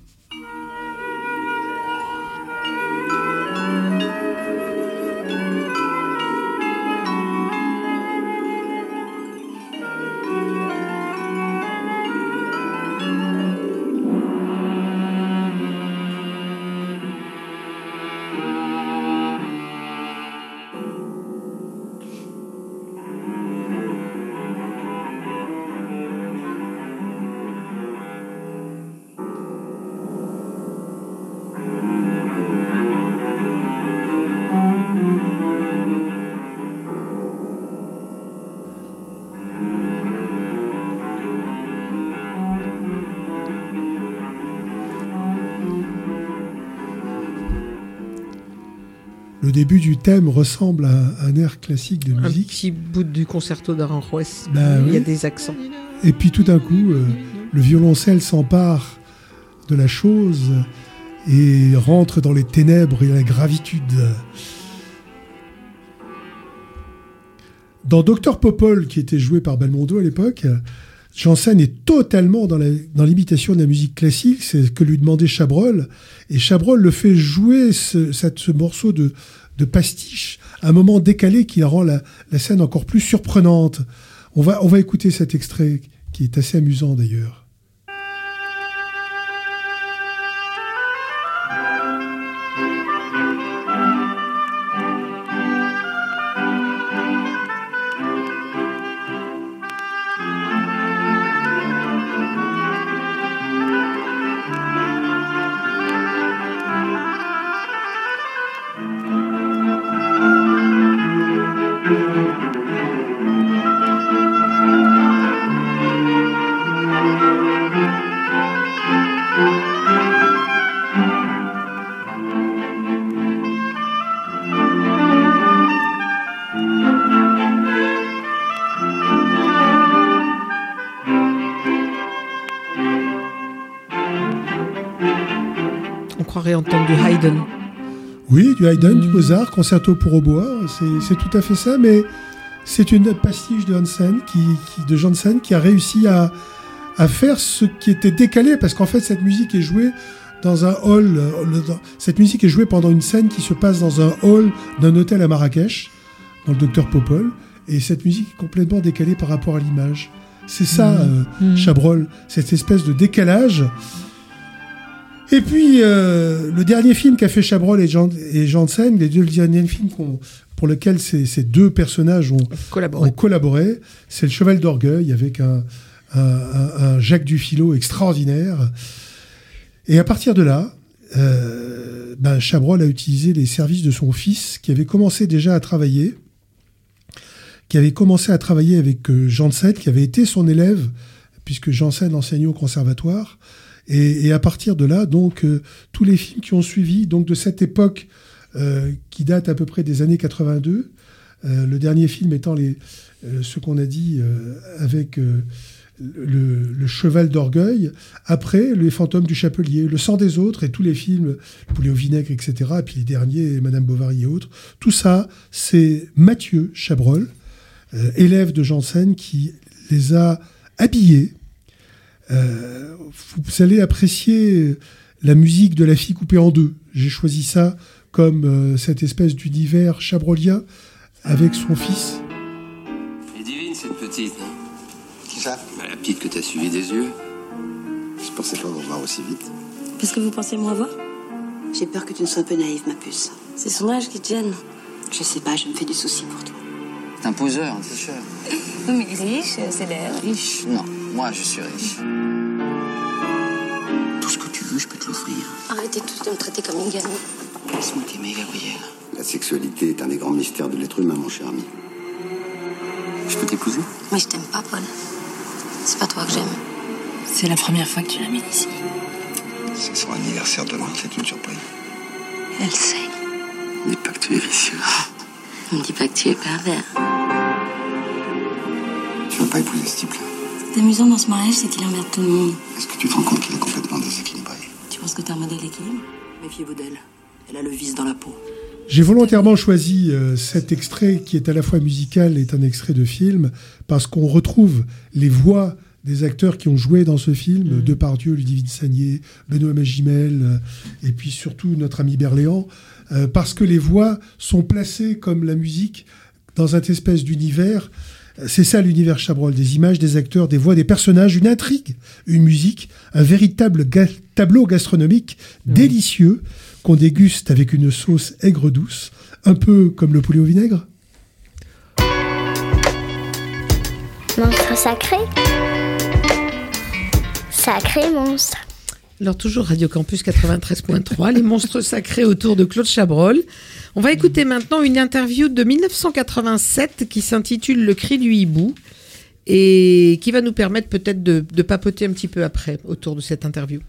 Début du thème ressemble à un air classique de Un musique. petit bout du concerto d'Aranjuez. Bah Il y a des accents. Et puis tout d'un coup, euh, le violoncelle s'empare de la chose et rentre dans les ténèbres et la gravitude. Dans Docteur Popol, qui était joué par Belmondo à l'époque, Janssen est totalement dans l'imitation de la musique classique, c'est ce que lui demandait Chabrol, et Chabrol le fait jouer ce, cette- ce morceau de, de pastiche un moment décalé qui rend la, la scène encore plus surprenante. On va, on va écouter cet extrait qui est assez amusant d'ailleurs. Du Haydn, du Mozart, concerto pour hautbois, c'est- c'est tout à fait ça, mais c'est une pastiche de Hansen, qui, qui- de Janssen, qui a réussi à, à faire ce qui était décalé, parce qu'en fait, cette musique est jouée dans un hall. euh, le- cette musique est jouée pendant une scène qui se passe dans un hall d'un hôtel à Marrakech, dans le Docteur Popol, et cette musique est complètement décalée par rapport à l'image. C'est ça, Mhm. euh, Mhm. Chabrol, cette espèce de décalage. Et puis, euh, le dernier film qu'a fait Chabrol et, Jan- et Janssen, les deux derniers films pour lesquels ces, ces deux personnages ont Collaboré. c'est Le Cheval d'Orgueil avec un, un- un- un Jacques Dufilo extraordinaire. Et à partir de là, euh, ben, Chabrol a utilisé les services de son fils qui avait commencé déjà à travailler, qui avait commencé à travailler avec euh, Janssen, qui avait été son élève, puisque Janssen enseignait au conservatoire. Et, à partir de là, donc, euh, tous les films qui ont suivi, donc de cette époque euh, qui date à peu près des années 82, euh, le dernier film étant ce qu'on a dit avec le, Cheval d'Orgueil, après Les Fantômes du Chapelier, Le Sang des Autres et tous les films, Le Poulet au vinaigre, etc., et puis les derniers, Madame Bovary et autres, tout ça, c'est Mathieu Chabrol, élève de Janssen, qui les a habillés. Euh, vous allez apprécier la musique de la fille coupée en deux. J'ai choisi ça comme euh, cette espèce d'univers chabrolien avec son fils. Elle est divine cette petite, non Qui ça? La petite que t'as suivie des yeux. Je pensais pas vous voir aussi vite. Parce que vous pensez moins voir? J'ai peur que tu ne sois un peu naïve, ma puce. C'est son âge qui te gêne. Je sais pas, je me fais du souci pour toi. C'est un poseur, un tricheur. Oui, mais riche, c'est l'air. Riche Non, moi je suis riche. Tout ce que tu veux, je peux te l'offrir. Arrêtez tous de me traiter comme une gamine. Laisse-moi t'aimer, Gabriel. La sexualité est un des grands mystères de l'être humain, mon cher ami. Je peux t'épouser? Mais je t'aime pas, Paul. C'est pas toi que j'aime. C'est la première fois que tu l'amènes ici. C'est son anniversaire demain, c'est une surprise. Elle sait. Dis pas que tu es vicieux. Ne me dis pas que tu es pervers. Tu vas pas épouser ce type-là? Ce qui est amusant dans ce mariage, c'est qu'il emmerde tout le monde. Est-ce que tu te rends compte qu'il est complètement déséquilibré? Tu penses que t'es un modèle d'équilibre? Méfiez-vous d'elle. Elle a le vice dans la peau. J'ai volontairement choisi euh, cet extrait qui est à la fois musical et un extrait de film parce qu'on retrouve les voix des acteurs qui ont joué dans ce film, Depardieu, Ludivine Sagné, Benoît Magimel, euh, et puis surtout notre ami Berléand, euh, parce que les voix sont placées comme la musique dans un espèce d'univers. C'est ça l'univers Chabrol, des images, des acteurs, des voix, des personnages, une intrigue, une musique, un véritable ga- tableau gastronomique délicieux qu'on déguste avec une sauce aigre douce, un peu comme le poulet au vinaigre. Monstre sacré. Sacré monstre. Alors toujours Radio Campus 93.3, les monstres sacrés autour de Claude Chabrol. On va écouter maintenant une interview de 1987 qui s'intitule Le cri du hibou et qui va nous permettre peut-être de, papoter un petit peu après autour de cette interview.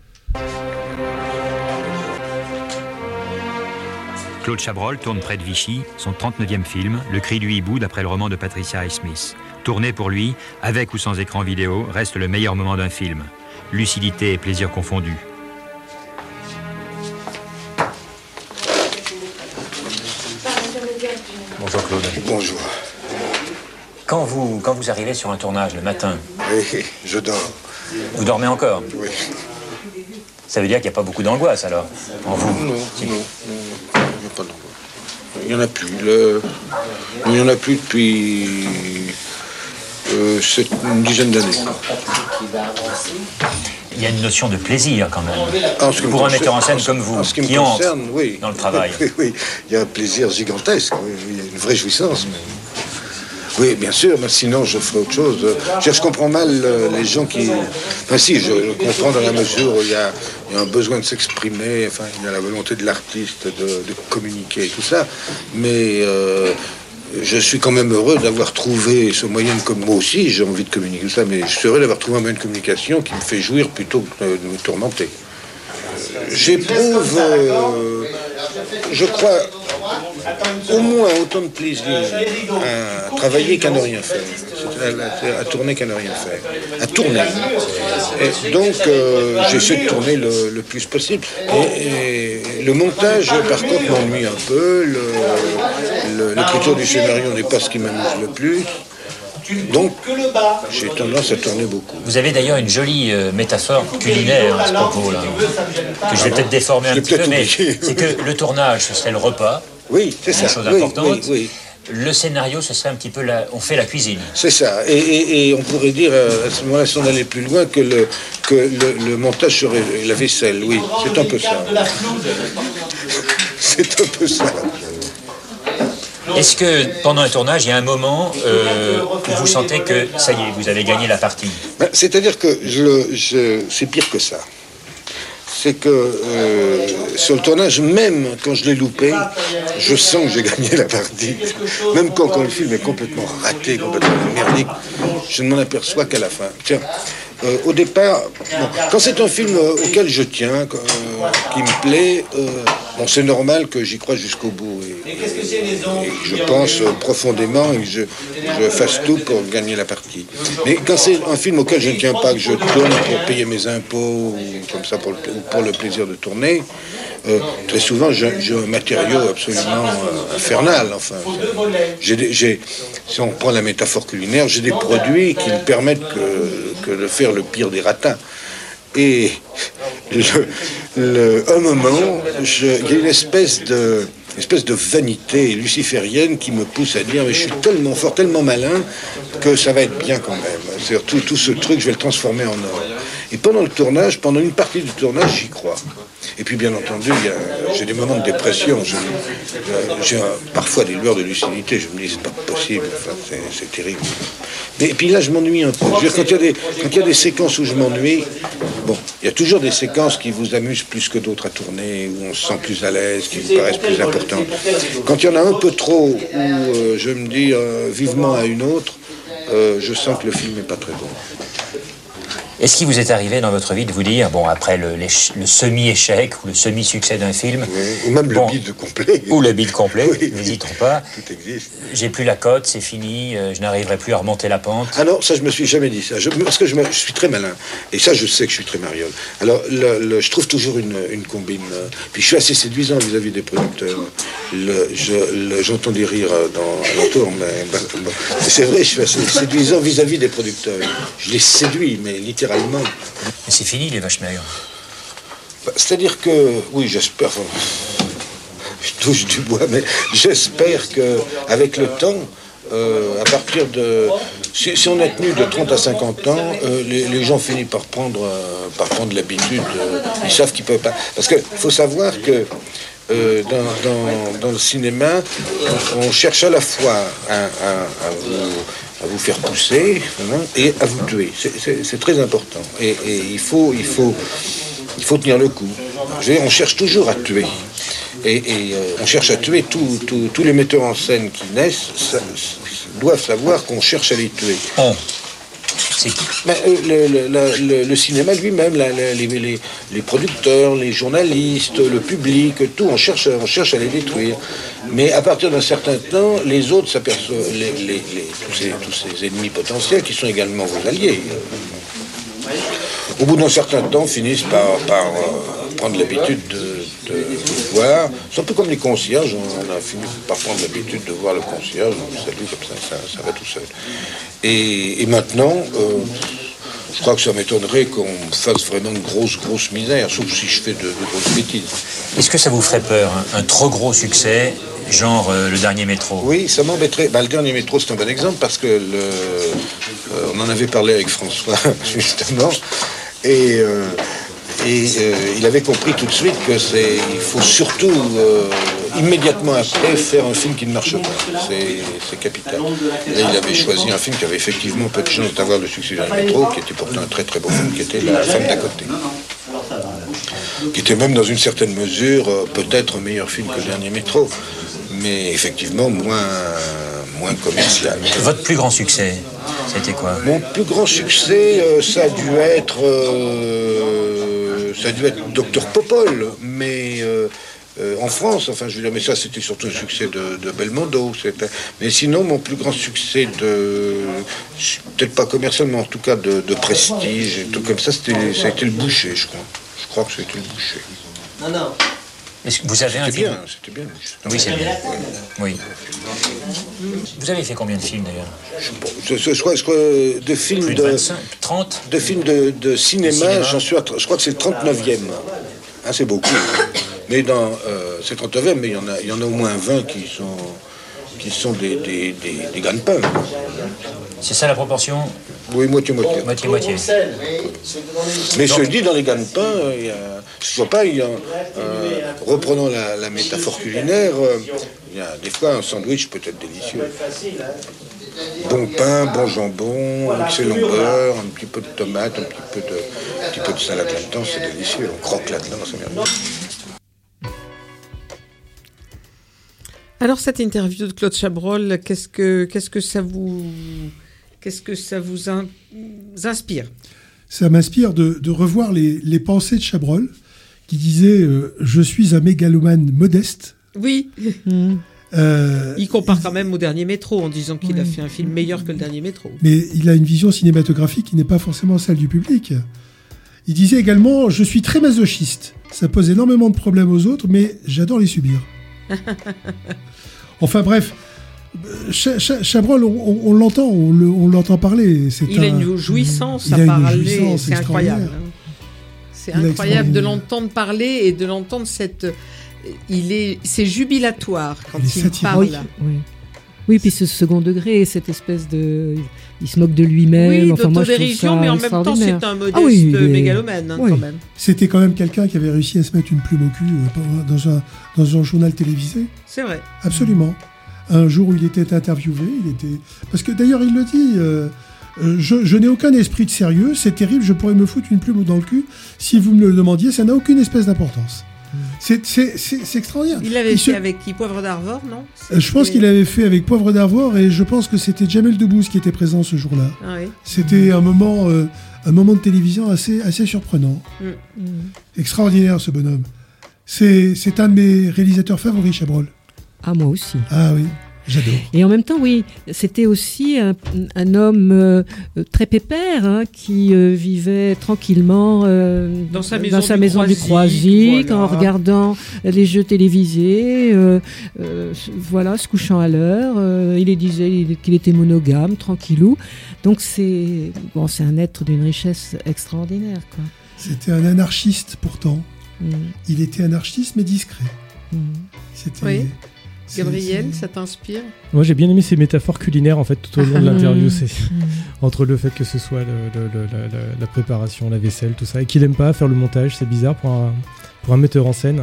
Claude Chabrol tourne près de Vichy son 39e film, Le cri du hibou, d'après le roman de Patricia Highsmith. Tourné pour lui, avec ou sans écran vidéo, reste le meilleur moment d'un film. Lucidité et plaisir confondus. Bonjour Claude. Bonjour. Quand vous, quand vous arrivez sur un tournage le matin, Oui, je dors. vous dormez encore? Oui. Ça veut dire qu'il n'y a pas beaucoup d'angoisse alors? En vous? Non, non, non, il n'y a pas d'angoisse. Il n'y en a plus. Le... Il n'y en a plus depuis euh, une dizaine d'années. Il y a une notion de plaisir quand même. Pour un concerne- metteur en scène en comme vous, en ce qui me qui entre concerne, oui. dans le travail. Oui, oui, il y a un plaisir gigantesque. Il y a une vraie jouissance. mais- Oui, bien sûr, mais sinon je ferai autre chose. Je, je comprends mal euh, les gens qui. Enfin, si, je comprends dans la mesure où il y a, il y a un besoin de s'exprimer, enfin, il y a la volonté de l'artiste de, de communiquer et tout ça. Mais euh, je suis quand même heureux d'avoir trouvé ce moyen de comme moi aussi, j'ai envie de communiquer tout ça, mais je suis heureux d'avoir trouvé un moyen de communication qui me fait jouir plutôt que de me tourmenter. J'éprouve, euh, je crois, au moins autant de plaisir à travailler qu'à ne rien faire. C'est-à-dire À, à tourner qu'à ne rien faire. À tourner. Et donc, euh, j'essaie de tourner le, le plus possible. Et, et le montage, par contre, m'ennuie un peu. L'écriture du scénario n'est pas ce qui m'amuse le plus. Donc, j'ai tendance à tourner beaucoup. Vous avez d'ailleurs une jolie euh, métaphore culinaire à ce propos-là, que je vais peut-être déformer un petit peu, mais c'est que le tournage, ce serait le repas. Oui, c'est Une ça. chose Oui, importante. oui, oui. Le scénario, ce serait un petit peu la... On fait la cuisine. C'est ça. Et, et- et on pourrait dire, euh, à ce moment-là, si on allait plus loin, que le, que le, le montage serait la vaisselle. Oui, c'est un peu ça. C'est un peu ça. Est-ce que pendant un tournage, il y a un moment euh, où vous sentez que ça y est, vous avez gagné la partie? Ben, C'est-à-dire que je, je- c'est pire que ça. C'est que euh, sur le tournage, même quand je l'ai loupé, je sens que j'ai gagné la partie. Même quand, le film est complètement raté, complètement merdique, je ne m'en aperçois qu'à la fin. Tiens, euh, au départ, quand c'est un film euh, auquel je tiens, qui me plaît, bon, c'est normal que j'y croie jusqu'au bout. Et, et je pense profondément et que je, je fasse tout pour gagner la partie. Mais quand c'est un film auquel je ne tiens pas, que je tourne pour payer mes impôts, ou comme ça pour le, ou pour le plaisir de tourner, euh, très souvent j'ai un matériau absolument euh, infernal. Enfin, j'ai- si on prend la métaphore culinaire, j'ai des produits qui me permettent que, que de faire le pire des ratins. Et le, le- un moment, il y a une espèce de, espèce de vanité luciférienne qui me pousse à dire mais je suis tellement fort, tellement malin que ça va être bien quand même. C'est-à-dire tout, tout ce truc, je vais le transformer en or. Et pendant le tournage, pendant une partie du tournage, j'y crois. Et puis bien entendu, j'ai des moments de dépression. Euh, J'ai un- parfois des lueurs de lucidité. Je me dis c'est pas possible. C'est- terrible. Mais, et puis là, je m'ennuie un peu. Dire, quand il y a des, séquences où je m'ennuie, bon, il y a toujours des séquences qui vous amusent plus que d'autres à tourner, où on se sent plus à l'aise, qui vous paraissent plus importantes. Quand il y en a un peu trop, où euh, je me dis euh, vivement à une autre, euh, je sens que le film n'est pas très bon. Est-ce qu'il vous est arrivé dans votre vie de vous dire, bon, après le, semi-échec ou le semi-succès d'un film, Ou même Bon. le bide complet. ou le bide complet, n'hésitons pas, Tout existe. j'ai plus la cote, c'est fini, euh, je n'arriverai plus à remonter la pente. Ah non, ça je me suis jamais dit ça. Je- parce que je, me- je suis très malin. Et ça je sais que je suis très mariole. Alors le- le- je trouve toujours une, une combine. euh, Puis je suis assez séduisant vis-à-vis des producteurs. Je- J'entends des rires euh, dans l'entour, mais bah, bon. c'est vrai, je suis assez séduisant vis-à-vis des producteurs. Je les séduis, mais littéralement. Mais c'est fini les vaches maigres. Bah, C'est-à-dire que, oui, j'espère. je touche du bois, mais j'espère que avec le temps, euh, à partir de. Si, si on est tenu de 30 à 50 ans, euh, les, les gens finissent par prendre, euh, par prendre l'habitude. ils savent qu'ils peuvent pas. Parce qu'il faut savoir que. dans, dans- dans le cinéma, on, on cherche à la fois à, à- à vous, à vous faire pousser hein, et à vous tuer. C'est- très important. Et, il, faut, il, faut, il faut tenir le coup. On cherche toujours à tuer. Et, euh, on cherche à tuer tous- les metteurs en scène qui naissent doivent savoir qu'on cherche à les tuer. Euh, le, cinéma lui-même, les, producteurs, les journalistes, le public, tout, on cherche, on cherche à les détruire. Mais à partir d'un certain temps, les autres s'aperçoivent, tous, ces, ennemis potentiels qui sont également vos alliés, au bout d'un certain temps, finissent par, euh, prendre l'habitude de, voir. C'est un peu comme les concierges, on a fini par prendre l'habitude de voir le concierge, on le salue comme ça, ça, ça va tout seul. Et, et maintenant, euh, je crois que ça m'étonnerait qu'on fasse vraiment de grosses, grosses misères, sauf si je fais de, de grosses bêtises. Est-ce que ça vous ferait peur, hein, un trop gros succès, genre euh, le dernier métro? Oui, ça m'embêterait. Bah, le dernier métro, c'est un bon exemple parce que le, euh, on en avait parlé avec François, justement, et, euh, et euh, il avait compris tout de suite que c'est, il faut surtout euh, immédiatement après faire un film qui ne marche pas. C'est, capital. Et là, il avait choisi un film qui avait effectivement peu de chance d'avoir le succès du dernier métro, qui était pourtant un très très beau film, qui était La femme d'à côté. Qui était même dans une certaine mesure euh, peut-être un meilleur film que le dernier métro, mais effectivement moins, moins commercial. Votre plus grand succès, c'était quoi? Mon plus grand succès, euh, ça a dû être, ça a dû être Docteur Popol, mais euh, euh, en France, enfin, je veux dire, mais ça, c'était surtout un succès de, Belmondo. Mais sinon, mon plus grand succès de, peut-être pas commercialement, en tout cas de, de prestige, et tout comme ça, c'était, ça a été le Boucher, je crois. Je crois que c'était le Boucher. Non, non. Est-ce que vous avez un film bien, c'était bien. Oui, c'est bien. Oui. Vous avez fait combien de films d'ailleurs Je, je- je crois, je crois, de films Plus de, de 25, 30 de films de, de cinéma, cinéma. j'en suis à, je crois que c'est le 39e. Hein, c'est beaucoup. Mais dans euh, c'est 39e, mais il y en a, il y en a au moins 20 qui sont qui sont des des, des, des gagne-pains. C'est ça la proportion Oui, moitié moitié. Moitié moitié. Mais je dis dans les gagne-pains, euh, il y a, je vois pas, il y a, euh, reprenons la, la métaphore culinaire, euh, il y a des fois un sandwich peut être délicieux. Bon pain, bon jambon, un excellent beurre, un petit peu de tomate, un petit peu de, un petit peu de salade là-dedans, c'est délicieux. On croque là-dedans, c'est merveilleux. Alors cette interview de Claude Chabrol, qu'est-ce que qu'est-ce que ça vous qu'est-ce que ça vous in- inspire? Ça m'inspire de, de revoir les, les pensées de Chabrol, qui disait euh, Je suis un mégalomane modeste. Oui. Euh, Il compare quand même au dernier métro en disant qu'il a fait un film meilleur que le dernier métro. mais il a une vision cinématographique qui n'est pas forcément celle du public. Il disait également Je suis très masochiste. Ça pose énormément de problèmes aux autres, mais j'adore les subir. Enfin bref, Cha- Cha- Chabrol, on, on- on l'entend, on le- on l'entend parler. C'est Il a un- une jouissance il à parler, c'est incroyable. hein. C'est incroyable de l'entendre parler et de l'entendre cette. Il est, c'est jubilatoire quand Il parle. Oui, oui. Puis ce second degré, cette espèce de. Il se moque de lui-même. Oui, enfin, moi, je trouve d'autodérision, ça mais en même temps, c'est un modeste Ah oui, il est- mégalomane, hein, oui. quand même. C'était quand même quelqu'un qui avait réussi à se mettre une plume au cul euh, dans un, dans un journal télévisé. C'est vrai. Absolument. Un jour où il était interviewé, il était. Parce que d'ailleurs, il le dit. euh, euh, je, je n'ai aucun esprit de sérieux, c'est terrible, je pourrais me foutre une plume dans le cul si vous me le demandiez, ça n'a aucune espèce d'importance. C'est- C'est c'est- c'est extraordinaire. Il l'avait fait se- avec qui? Poivre d'Arvor, non? Euh, Je pense qu'il avait fait avec Poivre d'Arvor et je pense que c'était Jamel Debbouze qui était présent ce jour-là. Ah oui. C'était un moment, euh, un moment de télévision assez, assez surprenant. Mm. Extraordinaire ce bonhomme. C'est c'est un de mes réalisateurs favoris, Chabrol. Ah, moi aussi. Ah oui, j'adore. Et en même temps, oui, c'était aussi un, un homme euh, euh, très pépère hein, qui euh, vivait tranquillement euh, Dans sa maison du maison du Croisic, voilà. en regardant les jeux télévisés, euh, euh, voilà, se couchant à l'heure. euh, il disait il- qu'il était monogame, tranquillou. Donc c'est bon, c'est un être d'une richesse extraordinaire, quoi. C'était un anarchiste pourtant. Mm. Il était anarchiste mais discret. Mm. C'était. Oui. Gabriel, ça t'inspire Moi, j'ai bien aimé ces métaphores culinaires en fait tout au long de Ah. l'interview. Mm. C'est entre le fait que ce soit le- le- le- la, préparation, la vaisselle, tout ça, et qu'il aime pas faire le montage. C'est bizarre pour un, pour un metteur en scène,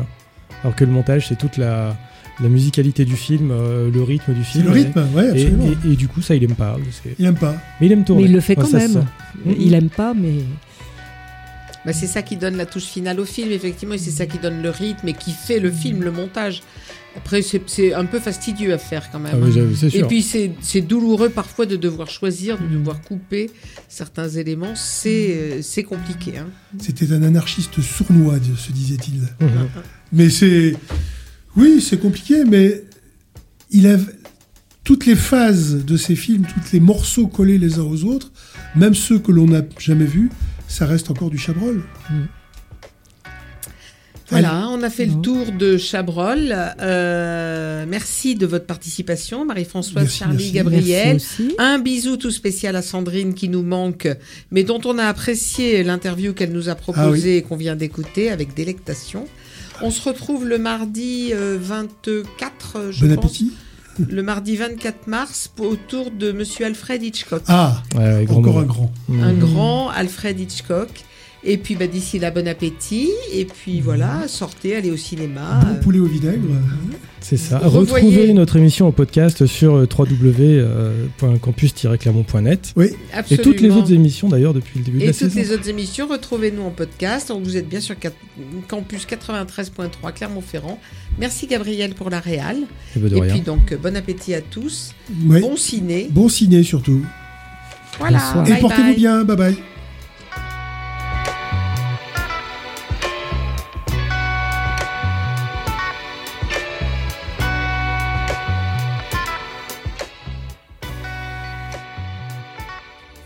alors que le montage c'est toute la, la musicalité du film, euh, le rythme du film. le rythme, ouais, et, absolument. et- et du coup, ça, il aime pas. Il aime pas. Mais il aime tourner. Mais il le fait quand même. Il aime pas, mais Bah, c'est ça qui donne la touche finale au film, effectivement, et c'est ça qui donne le rythme et qui fait le film, le montage. Après, c'est un peu fastidieux à faire quand même. Ah oui, hein. et puis, c'est douloureux parfois de devoir choisir, de devoir couper certains éléments. C'est euh, c'est compliqué. hein. C'était un anarchiste sournois, se disait-il. Mhm. Mais c'est. Oui, c'est compliqué, mais il a. Toutes les phases de ces films, tous les morceaux collés les uns aux autres, même ceux que l'on n'a jamais vus, ça reste encore du Chabrol. Voilà, on a fait le tour de Chabrol. Euh, merci de votre participation, Marie-Françoise, Charlie, merci. Gabriel. Merci. Un bisou tout spécial à Sandrine qui nous manque, mais dont on a apprécié l'interview qu'elle nous a proposée Ah oui. et qu'on vient d'écouter avec délectation. On se retrouve le mardi euh, 24, euh, je Bon pense. appétit. Le mardi 24 mars pour- autour de Monsieur Alfred Hitchcock. Ah, Ouais, ouais, grand encore moment. un grand. Mhm. Un grand Alfred Hitchcock. Et puis bah, d'ici là, bon appétit. Et puis voilà, sortez, allez au cinéma. Bon poulet au vinaigre. C'est ça. Revoyez- Retrouvez notre émission en podcast sur euh, www.campus-clermont.net. Oui. Et toutes les Absolument. autres émissions d'ailleurs depuis le début de Et la toutes saison. les autres émissions, retrouvez-nous en podcast. Donc, vous êtes bien sur campus 93.3 Clermont-Ferrand. Merci Gabriel pour la réal. Eh ben, Et puis donc, euh, bon appétit à tous. Bon ciné. Bon ciné surtout. Voilà. Bonsoir. Et portez-vous bien. Bye bye.